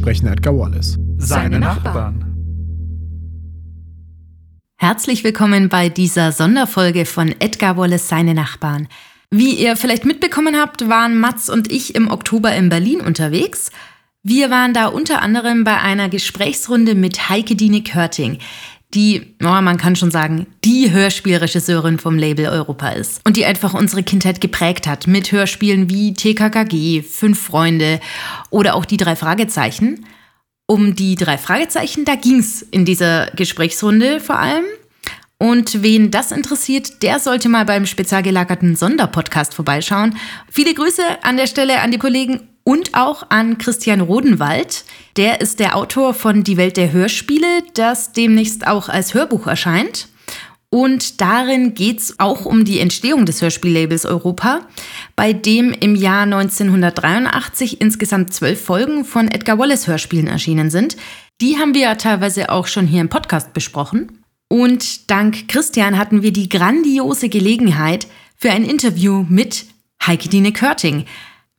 Sprechen Edgar Wallace. Seine Nachbarn. Herzlich willkommen bei dieser Sonderfolge von Edgar Wallace Seine Nachbarn. Wie ihr vielleicht mitbekommen habt, waren Mats und ich im Oktober in Berlin unterwegs. Wir waren da unter anderem bei einer Gesprächsrunde mit Heike Dine Körting, die, oh, man kann schon sagen, die Hörspielregisseurin vom Label Europa ist und die einfach unsere Kindheit geprägt hat mit Hörspielen wie TKKG, Fünf Freunde oder auch die drei Fragezeichen. Um die drei Fragezeichen, da ging's in dieser Gesprächsrunde vor allem. Und wen das interessiert, der sollte mal beim spezial gelagerten Sonderpodcast vorbeischauen. Viele Grüße an der Stelle an die Kollegen und auch an Christian Rodenwald. Der ist der Autor von Die Welt der Hörspiele, das demnächst auch als Hörbuch erscheint. Und darin geht es auch um die Entstehung des Hörspiellabels Europa, bei dem im Jahr 1983 insgesamt zwölf Folgen von Edgar Wallace Hörspielen erschienen sind. Die haben wir ja teilweise auch schon hier im Podcast besprochen. Und dank Christian hatten wir die grandiose Gelegenheit für ein Interview mit Heike Dine Körting.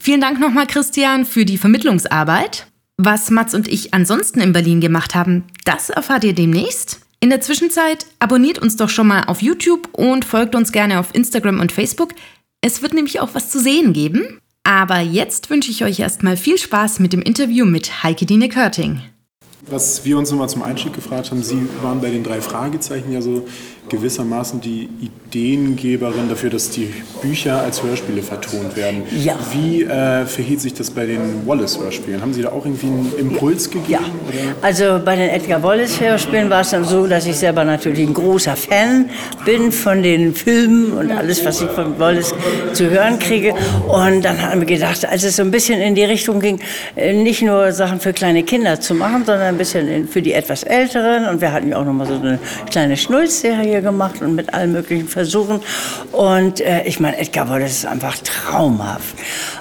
Vielen Dank nochmal, Christian, für die Vermittlungsarbeit. Was Mats und ich ansonsten in Berlin gemacht haben, das erfahrt ihr demnächst. In der Zwischenzeit abonniert uns doch schon mal auf YouTube und folgt uns gerne auf Instagram und Facebook. Es wird nämlich auch was zu sehen geben. Aber jetzt wünsche ich euch erstmal viel Spaß mit dem Interview mit Heike Dine Körting. Was wir uns nochmal zum Einstieg gefragt haben, Sie waren bei den drei Fragezeichen ja so gewissermaßen die Ideengeberin dafür, dass die Bücher als Hörspiele vertont werden. Ja. Wie äh, verhielt sich das bei den Wallace-Hörspielen? Haben Sie da auch irgendwie einen Impuls gegeben? Ja, also bei den Edgar Wallace-Hörspielen war es dann so, dass ich selber natürlich ein großer Fan bin von den Filmen und alles, was ich von Wallace zu hören kriege. Und dann haben wir gedacht, als es so ein bisschen in die Richtung ging, äh, nicht nur Sachen für kleine Kinder zu machen, sondern ein bisschen für die etwas Älteren. Und wir hatten ja auch noch mal so eine kleine Schnulzserie gemacht und mit allen möglichen Versuchen. Und äh, ich meine, Edgar Wallace ist einfach traumhaft.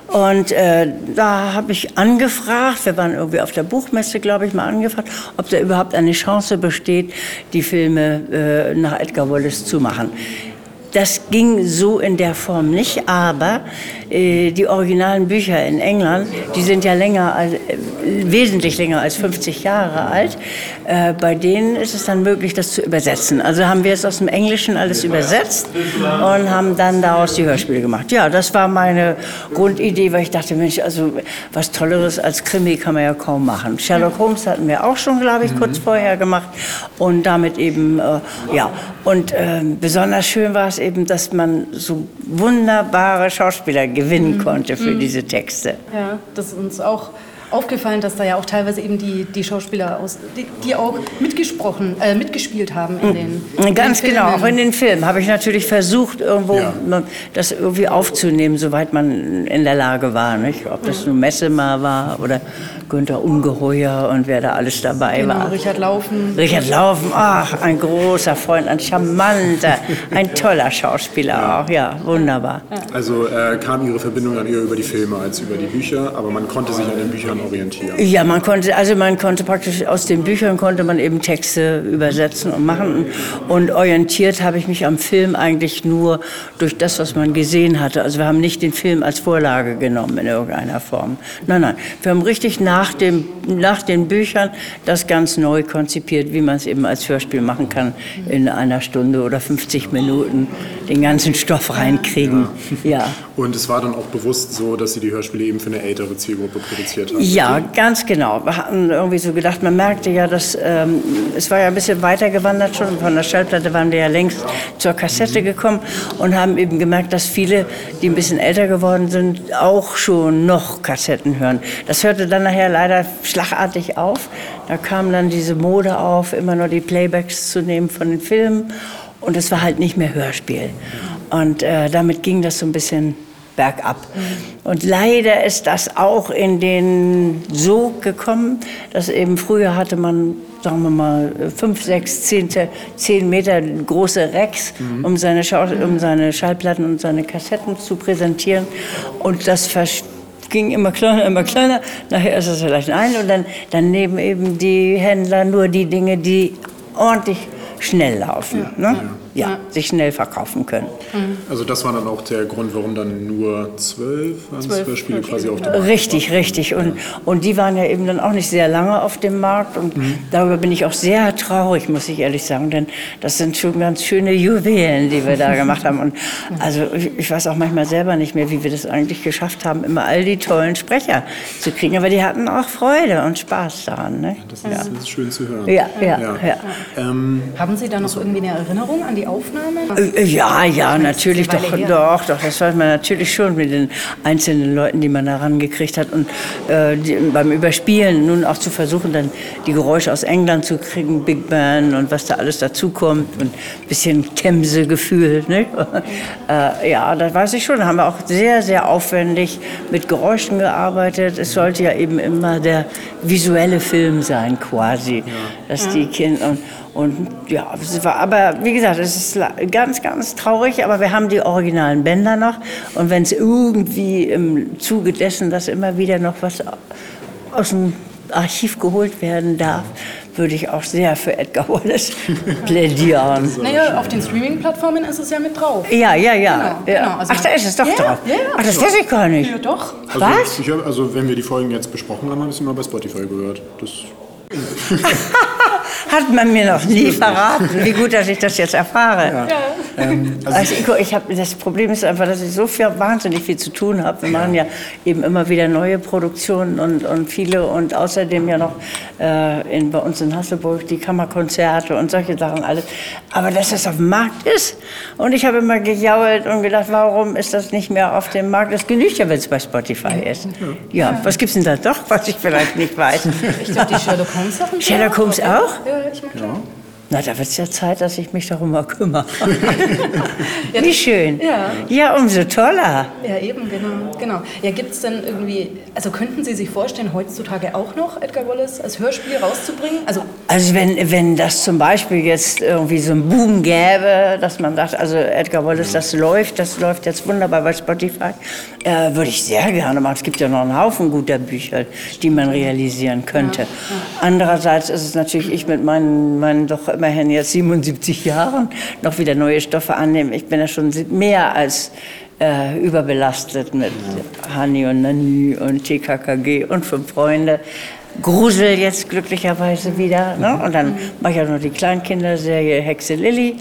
Und äh, da habe ich angefragt, wir waren irgendwie auf der Buchmesse, glaube ich, mal angefragt, ob da überhaupt eine Chance besteht, die Filme äh, nach Edgar Wallace zu machen. Das ging so in der Form nicht, aber äh, die originalen Bücher in England, die sind ja länger, als, äh, wesentlich länger als 50 Jahre alt. Äh, bei denen ist es dann möglich, das zu übersetzen. Also haben wir es aus dem Englischen alles übersetzt und haben dann daraus die Hörspiele gemacht. Ja, das war meine Grundidee, weil ich dachte, Mensch, also was Tolleres als Krimi kann man ja kaum machen. Sherlock Holmes hatten wir auch schon, glaube ich, kurz vorher gemacht und damit eben, äh, ja. Und äh, besonders schön war es eben, dass man so wunderbare Schauspieler gewinnen mhm. konnte für mhm. diese Texte. Ja, das ist uns auch aufgefallen, dass da ja auch teilweise eben die, die Schauspieler aus, die, die auch mitgesprochen, äh, mitgespielt haben in den Ganz in den genau, auch in den Filmen habe ich natürlich versucht, irgendwo ja. das irgendwie aufzunehmen, soweit man in der Lage war. Nicht? Ob das nun Messema war oder Günther Ungeheuer und wer da alles dabei genau, war. Richard Laufen. Richard Laufen, ach, ein großer Freund, ein charmanter, ein toller Schauspieler ja. auch, ja, wunderbar. Also äh, kam Ihre Verbindung dann eher über die Filme als über die Bücher, aber man konnte sich an den Büchern orientieren. Ja, man konnte, also man konnte praktisch aus den Büchern konnte man eben Texte übersetzen und machen und orientiert habe ich mich am Film eigentlich nur durch das, was man gesehen hatte. Also wir haben nicht den Film als Vorlage genommen in irgendeiner Form. Nein, nein, wir haben richtig nach nach, dem, nach den Büchern das ganz neu konzipiert, wie man es eben als Hörspiel machen kann, in einer Stunde oder 50 Minuten den ganzen Stoff reinkriegen. Ja. ja. Und es war dann auch bewusst so, dass Sie die Hörspiele eben für eine ältere Zielgruppe produziert haben? Ja, ganz genau. Wir hatten irgendwie so gedacht, man merkte ja, dass ähm, es war ja ein bisschen weitergewandert schon. Von der Schallplatte waren wir ja längst zur Kassette gekommen und haben eben gemerkt, dass viele, die ein bisschen älter geworden sind, auch schon noch Kassetten hören. Das hörte dann nachher leider schlagartig auf. Da kam dann diese Mode auf, immer nur die Playbacks zu nehmen von den Filmen. Und es war halt nicht mehr Hörspiel. Und äh, damit ging das so ein bisschen bergab. Und leider ist das auch in den Sog gekommen, dass eben früher hatte man sagen wir mal, fünf, sechs, zehn, zehn Meter große Racks, mhm. um, seine um seine Schallplatten und seine Kassetten zu präsentieren. Und das ging immer kleiner, immer kleiner. Nachher ist es vielleicht ein und dann, dann nehmen eben die Händler nur die Dinge, die ordentlich schnell laufen. Ne? Ja. ja, sich schnell verkaufen können. Also das war dann auch der Grund, warum dann nur zwölf, zwölf Hörspiele quasi auf dem Markt Richtig, richtig. Und, und die waren ja eben dann auch nicht sehr lange auf dem Markt. Und Mhm. darüber bin ich auch sehr traurig, muss ich ehrlich sagen. Denn das sind schon ganz schöne Juwelen, die wir da gemacht haben. Und also ich, ich weiß auch manchmal selber nicht mehr, wie wir das eigentlich geschafft haben, immer all die tollen Sprecher zu kriegen. Aber die hatten auch Freude und Spaß daran. Ne? Das ist, das ist schön zu hören. Ja, ja, Ja. ja. Ähm, Haben Sie da noch irgendwie eine Erinnerung an die Aufnahme? Äh, Ja, ja, natürlich, doch, doch, doch, das weiß man natürlich schon mit den einzelnen Leuten, die man da rangekriegt hat. Und äh, die, beim Überspielen nun auch zu versuchen, dann die Geräusche aus England zu kriegen, Big Band und was da alles dazukommt und ein bisschen Themse-Gefühl. Ne? äh, ja, das weiß ich schon. Da haben wir auch sehr, sehr aufwendig mit Geräuschen gearbeitet. Es sollte ja eben immer der visuelle Film sein, quasi. Dass die Kinder. Und, und ja, war, aber wie gesagt, es ist la- ganz, ganz traurig, aber wir haben die originalen Bänder noch. Und wenn es irgendwie im Zuge dessen, dass immer wieder noch was aus dem Archiv geholt werden darf, würde ich auch sehr für Edgar Wallace plädieren. Naja, auf den Streaming-Plattformen ist es ja mit drauf. Ja, ja, ja. Genau, ja. genau. Also Ach, da ist es doch ja, drauf. ja, ja. Ach, das weiß ich gar nicht. Ja, doch. also, Was? Ich hab, also wenn wir die Folgen jetzt besprochen haben, habe ich sie mal bei Spotify gehört. Das, Hat man mir noch nie verraten, wie gut, dass ich das jetzt erfahre. Ähm, also, Also ich, ich hab, das Problem ist einfach, dass ich so viel, wahnsinnig viel zu tun habe. Wir machen ja eben immer wieder neue Produktionen und, und viele und außerdem ja noch äh, in, bei uns in Hasselburg die Kammerkonzerte und solche Sachen alles. Aber dass das auf dem Markt ist und ich habe immer gejault und gedacht, warum ist das nicht mehr auf dem Markt? Das genügt ja, wenn es bei Spotify ist. Ja, was gibt's denn da doch, was ich vielleicht nicht weiß? Ich glaube, die Sherlock Holmes-Sachen. Sherlock Holmes auch? Ja, ich mag schon. Na, da wird es ja Zeit, dass ich mich darum mal kümmere. Wie schön. Ja. Ja, umso toller. Ja, eben, genau. genau. Ja, gibt es denn irgendwie, also könnten Sie sich vorstellen, heutzutage auch noch Edgar Wallace als Hörspiel rauszubringen? Also, Also wenn, wenn das zum Beispiel jetzt irgendwie so ein Boom gäbe, dass man sagt, also Edgar Wallace, das läuft, das läuft jetzt wunderbar bei Spotify, äh, würde ich sehr gerne machen. Es gibt ja noch einen Haufen guter Bücher, die man realisieren könnte. Andererseits ist es natürlich, ich mit meinen, meinen doch immerhin jetzt 77 Jahren noch wieder neue Stoffe annehmen. Ich bin ja schon mehr als äh, überbelastet mit Hani und Nani und TKKG und Fünf Freunde. Grusel jetzt glücklicherweise wieder. Ne? Und dann mache ich auch noch die Kleinkinderserie Hexe Lilly.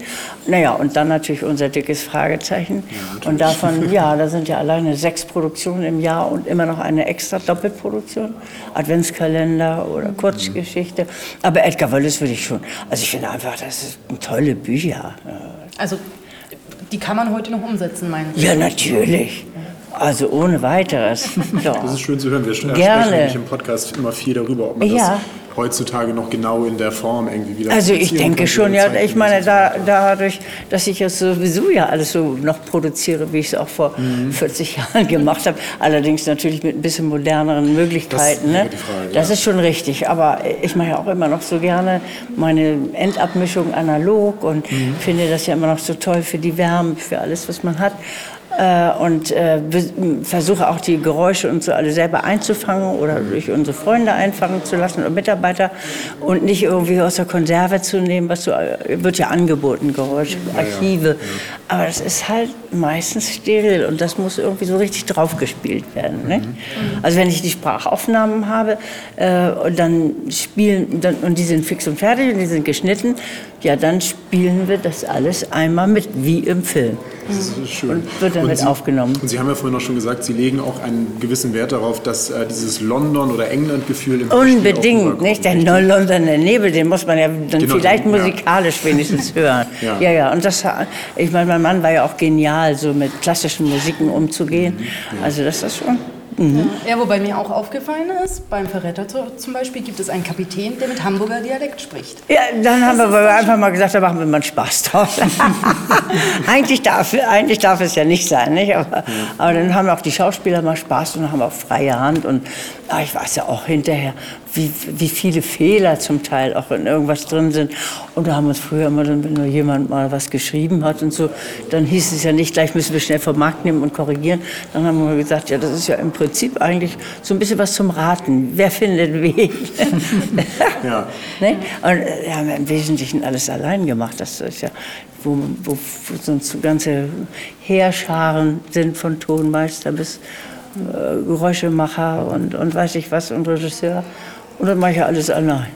Naja, und dann natürlich unser dickes Fragezeichen. und davon, ja, da sind ja alleine sechs Produktionen im Jahr und immer noch eine extra Doppelproduktion. Adventskalender oder Kurzgeschichte. Aber Edgar Wallace würde ich schon. Also ich finde einfach, das sind tolle Bücher. also die kann man heute noch umsetzen, meinen Sie? Ja, natürlich. Also ohne weiteres. Doch. das ist schön zu hören. Wir sprechen Gerne. nämlich im Podcast immer viel darüber, ob man Ja. das heutzutage noch genau in der Form irgendwie wieder Also ich denke schon, ja, ich meine, da, dadurch, dass ich es sowieso ja alles so noch produziere, wie ich es auch vor Mhm. 40 Jahren gemacht habe, allerdings natürlich mit ein bisschen moderneren Möglichkeiten. wäre ne? Frage, das ja. ist schon richtig, aber ich mache ja auch immer noch so gerne meine Endabmischung analog und Mhm. finde das ja immer noch so toll für die Wärme, für alles, was man hat. Äh, und äh, versuche auch die Geräusche und so alle selber einzufangen oder durch unsere Freunde einfangen zu lassen oder Mitarbeiter und nicht irgendwie aus der Konserve zu nehmen, was so äh, wird ja angeboten, Geräusche, Archive. Aber das ist halt meistens steril und das muss irgendwie so richtig draufgespielt werden. Ne? Also wenn ich die Sprachaufnahmen habe äh, und dann spielen dann, und die sind fix und fertig und die sind geschnitten, ja dann spielen wir das alles einmal mit wie im Film. Das ist schön. Und wird dann mit Sie, aufgenommen. Und Sie haben ja vorhin auch schon gesagt, Sie legen auch einen gewissen Wert darauf, dass äh, dieses London- oder England-Gefühl im Unbedingt, nicht? Der? Londoner Nebel, den muss man ja dann Genau, vielleicht den, ja. musikalisch wenigstens hören. Ja. ja. ja, Und das, ich meine, mein Mann war ja auch genial, so mit klassischen Musiken umzugehen. Mhm. Also das ist schon. Ja, wobei mir auch aufgefallen ist, beim Verräter zu- zum Beispiel gibt es einen Kapitän, der mit Hamburger Dialekt spricht. Ja, dann haben wir einfach mal gesagt, da machen wir mal einen Spaß draus. eigentlich, darf, eigentlich darf es ja nicht sein, nicht? Aber, aber dann haben auch die Schauspieler mal Spaß und haben auch freie Hand. Und ah, ich weiß ja auch hinterher, wie, wie viele Fehler zum Teil auch in irgendwas drin sind. Und da haben wir uns früher immer, dann, wenn nur jemand mal was geschrieben hat und so, dann hieß es ja nicht, gleich müssen wir schnell vom Markt nehmen und korrigieren. Dann haben wir gesagt, ja, das ist ja im Prinzip eigentlich so ein bisschen was zum Raten. Wer findet wen? ja. ne? Und äh, wir haben im Wesentlichen alles allein gemacht. Das ist ja, wo, wo, wo sonst so ganze Heerscharen sind von Tonmeister bis äh, Geräuschemacher und, und weiß ich was und Regisseur. Und dann mache ich ja alles allein.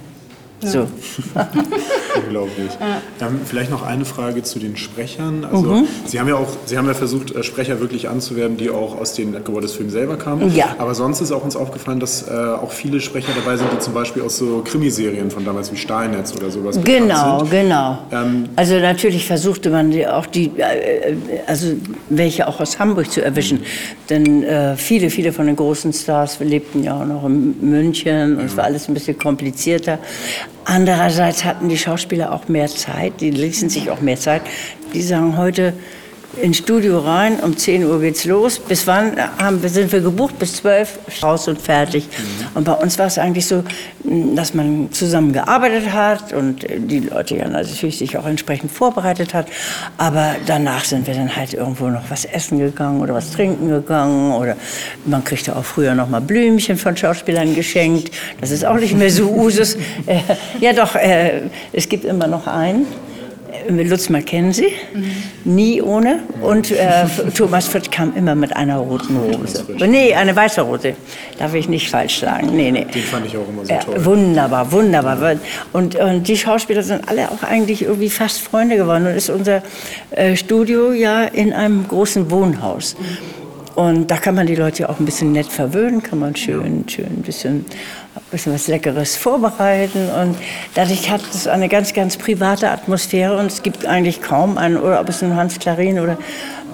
Ja. So. Unglaublich. Ja. Ähm, vielleicht noch eine Frage zu den Sprechern. Also mhm. Sie haben ja auch, Sie haben ja versucht, äh, Sprecher wirklich anzuwerben, die auch aus den Edgar Filmen selber kamen. Ja. Aber sonst ist auch uns aufgefallen, dass äh, auch viele Sprecher dabei sind, die zum Beispiel aus so Krimiserien von damals wie Steinetz oder sowas Genau, sind. genau. Ähm, also natürlich versuchte man auch die, äh, also welche auch aus Hamburg zu erwischen. Mhm. Denn äh, viele, viele von den großen Stars lebten ja auch noch in München und es war alles ein bisschen komplizierter. Andererseits hatten die Schauspieler auch mehr Zeit, die ließen sich auch mehr Zeit. Die sagen heute, ins Studio rein, um 10 Uhr geht's los. Bis wann haben, sind wir gebucht? Bis 12, raus und fertig. Mhm. Und bei uns war es eigentlich so, dass man zusammen gearbeitet hat und die Leute ja natürlich sich auch entsprechend vorbereitet hat. Aber danach sind wir dann halt irgendwo noch was essen gegangen oder was trinken gegangen oder man kriegte auch früher noch mal Blümchen von Schauspielern geschenkt. Das ist auch nicht mehr so Usus. Äh, ja doch, äh, es gibt immer noch einen Lutz Mackenzie, mhm. nie ohne. Und äh, Thomas Fritz kam immer mit einer roten Hose. Nee, eine weiße Rose. Darf ich nicht falsch sagen. Nee, nee. Den fand ich auch immer so toll. Äh, wunderbar, wunderbar. Und, und die Schauspieler sind alle auch eigentlich irgendwie fast Freunde geworden. Und ist unser äh, Studio ja in einem großen Wohnhaus. Und da kann man die Leute auch ein bisschen nett verwöhnen, kann man schön, schön ein bisschen bisschen was Leckeres vorbereiten und dadurch hat es eine ganz, ganz private Atmosphäre und es gibt eigentlich kaum einen, oder ob es ein Hans Klarin oder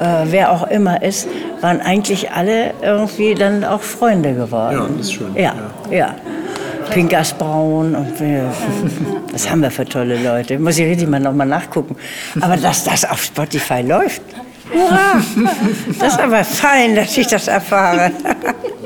äh, wer auch immer ist, waren eigentlich alle irgendwie dann auch Freunde geworden. Ja, das ist schön. Ja, ja. ja. Pinkas Braun und was haben wir für tolle Leute. Muss ich richtig mal nochmal nachgucken. Aber dass das auf Spotify läuft! Das ist aber fein, dass ich das erfahre.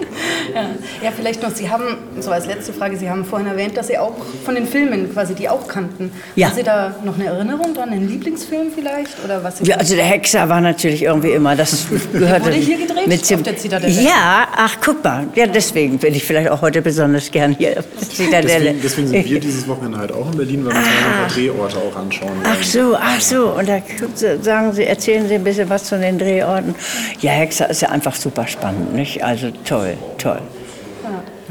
Ja. vielleicht noch, Sie haben, so als letzte Frage, Sie haben vorhin erwähnt, dass Sie auch von den Filmen quasi die auch kannten. Ja. Haben Sie da noch eine Erinnerung dran, einen Lieblingsfilm vielleicht? Oder was ja, also der Hexer war natürlich irgendwie immer, das gehörte... Wurde hier gedreht? Mit auf der Zitadelle? Ja, ach guck mal, ja deswegen bin ich vielleicht auch heute besonders gern hier auf der Zitadelle. Deswegen, deswegen sind wir dieses Wochenende halt auch in Berlin, weil wir uns ah. ein paar Drehorte auch anschauen wollen. Ach so, ach so, und da sagen Sie, erzählen Sie ein bisschen was zu den Drehorten. Ja, Hexer ist ja einfach super spannend, nicht? Also toll, toll.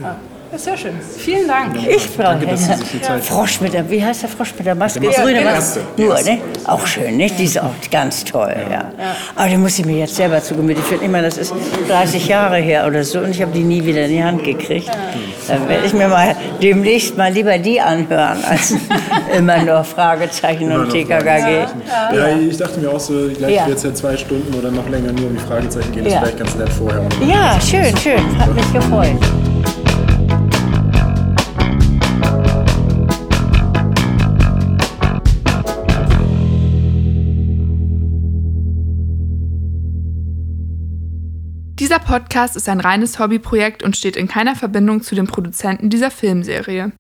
Ja. Sehr schön. Vielen Dank. Ich freue mich. Frosch mit der, wie heißt der Frosch mit der Maske? Der Maske. Grüne Maske. Nur, ne? Auch schön, nicht? Die ist auch ganz toll, ja. ja. Aber die muss ich mir jetzt selber zu Gemüte führen. Ich meine, das ist 30 Jahre her oder so und ich habe die nie wieder in die Hand gekriegt. Ja. Da werde ich mir mal demnächst mal lieber die anhören, als immer nur Fragezeichen immer und TKKG. Ja. ja. ich dachte mir auch so, gleich ja. jetzt ja zwei Stunden oder noch länger nur um die Fragezeichen gehen. Das ist vielleicht ganz nett vorher. Ja, schön, schön. Hat mich gefreut. Dieser Podcast ist ein reines Hobbyprojekt und steht in keiner Verbindung zu den Produzenten dieser Filmserie.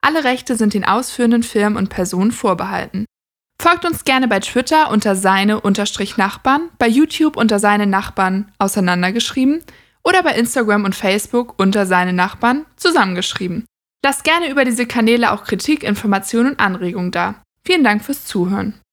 Alle Rechte sind den ausführenden Firmen und Personen vorbehalten. Folgt uns gerne bei Twitter unter seine-nachbarn, bei YouTube unter seine Nachbarn auseinandergeschrieben oder bei Instagram und Facebook unter seine Nachbarn zusammengeschrieben. Lasst gerne über diese Kanäle auch Kritik, Informationen und Anregungen da. Vielen Dank fürs Zuhören.